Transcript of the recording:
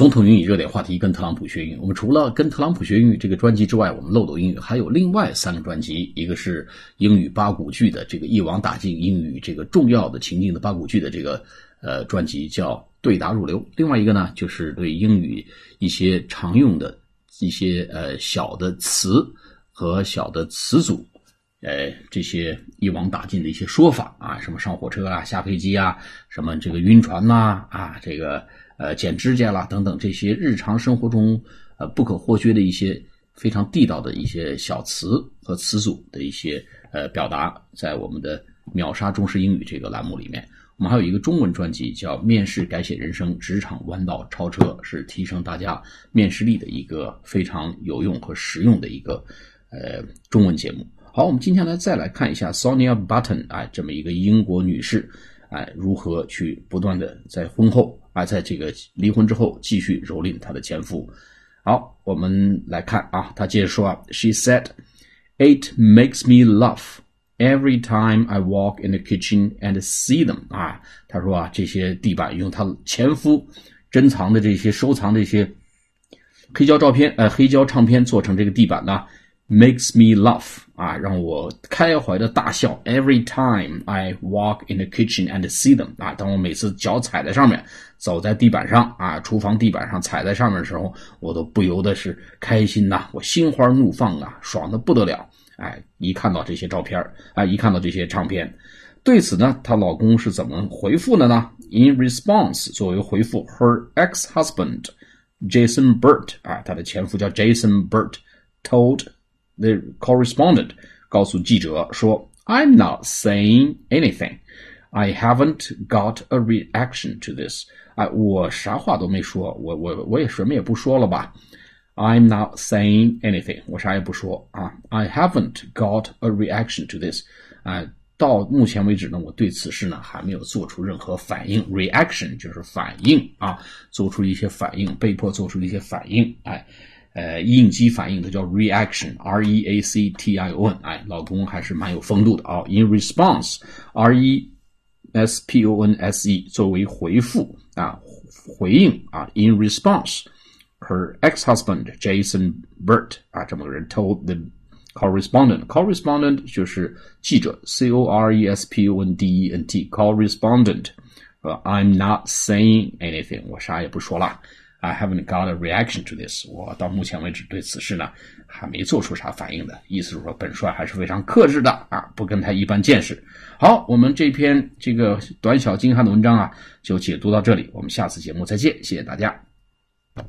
总统英语热点话题，跟特朗普学英语。我们除了跟特朗普学英语这个专辑之外，我们漏斗英语还有另外三个专辑，一个是英语八股句的这个一网打尽英语这个重要的情境的八股句的这个呃专辑，叫对答入流。另外一个呢，就是对英语一些常用的一些呃小的词和小的词组，呃这些一网打尽的一些说法啊，什么上火车啊、下飞机啊，什么这个晕船呐啊这个。呃，剪指甲啦，等等这些日常生活中呃不可或缺的一些非常地道的一些小词和词组的一些呃表达，在我们的秒杀中式英语这个栏目里面，我们还有一个中文专辑叫《面试改写人生：职场弯道超车》，是提升大家面试力的一个非常有用和实用的一个呃中文节目。好，我们今天呢再来看一下 Sonia Button 啊，这么一个英国女士，哎，如何去不断的在婚后。啊，在这个离婚之后，继续蹂躏她的前夫。好，我们来看啊，她接着说啊，She said, "It makes me laugh every time I walk in the kitchen and see them." 啊，她说啊，这些地板用她前夫珍藏的这些收藏的一些黑胶照片，呃，黑胶唱片做成这个地板呢。Makes me laugh 啊，让我开怀的大笑。Every time I walk in the kitchen and see them 啊，当我每次脚踩在上面，走在地板上啊，厨房地板上踩在上面的时候，我都不由得是开心呐，我心花怒放啊，爽的不得了。哎，一看到这些照片啊，一看到这些唱片，对此呢，她老公是怎么回复的呢？In response，作为回复，her ex-husband Jason Burt 啊，她的前夫叫 Jason Burt told The correspondent 告诉记者说：“I'm not saying anything. I haven't got a reaction to this. 哎，我啥话都没说，我我我也什么也不说了吧。I'm not saying anything. 我啥也不说啊。I haven't got a reaction to this. 啊，到目前为止呢，我对此事呢还没有做出任何反应。Reaction 就是反应啊，做出一些反应，被迫做出一些反应。哎。” 呃，应激反应的叫 reaction，r e a c t i o n，哎，老公还是蛮有风度的啊。In response，r e s p o n s e，作为回复啊，回应啊。In response，her ex-husband Jason Burt 啊，这么个人 told the correspondent，correspondent 就是记者，c o r e s p o n d e n t，correspondent，呃，I'm not saying anything，我啥也不说了。 I haven't got a reaction to this。我到目前为止对此事呢还没做出啥反应的，意思是说本帅还是非常克制的啊，不跟他一般见识。好，我们这篇这个短小精悍的文章啊，就解读到这里，我们下次节目再见，谢谢大家。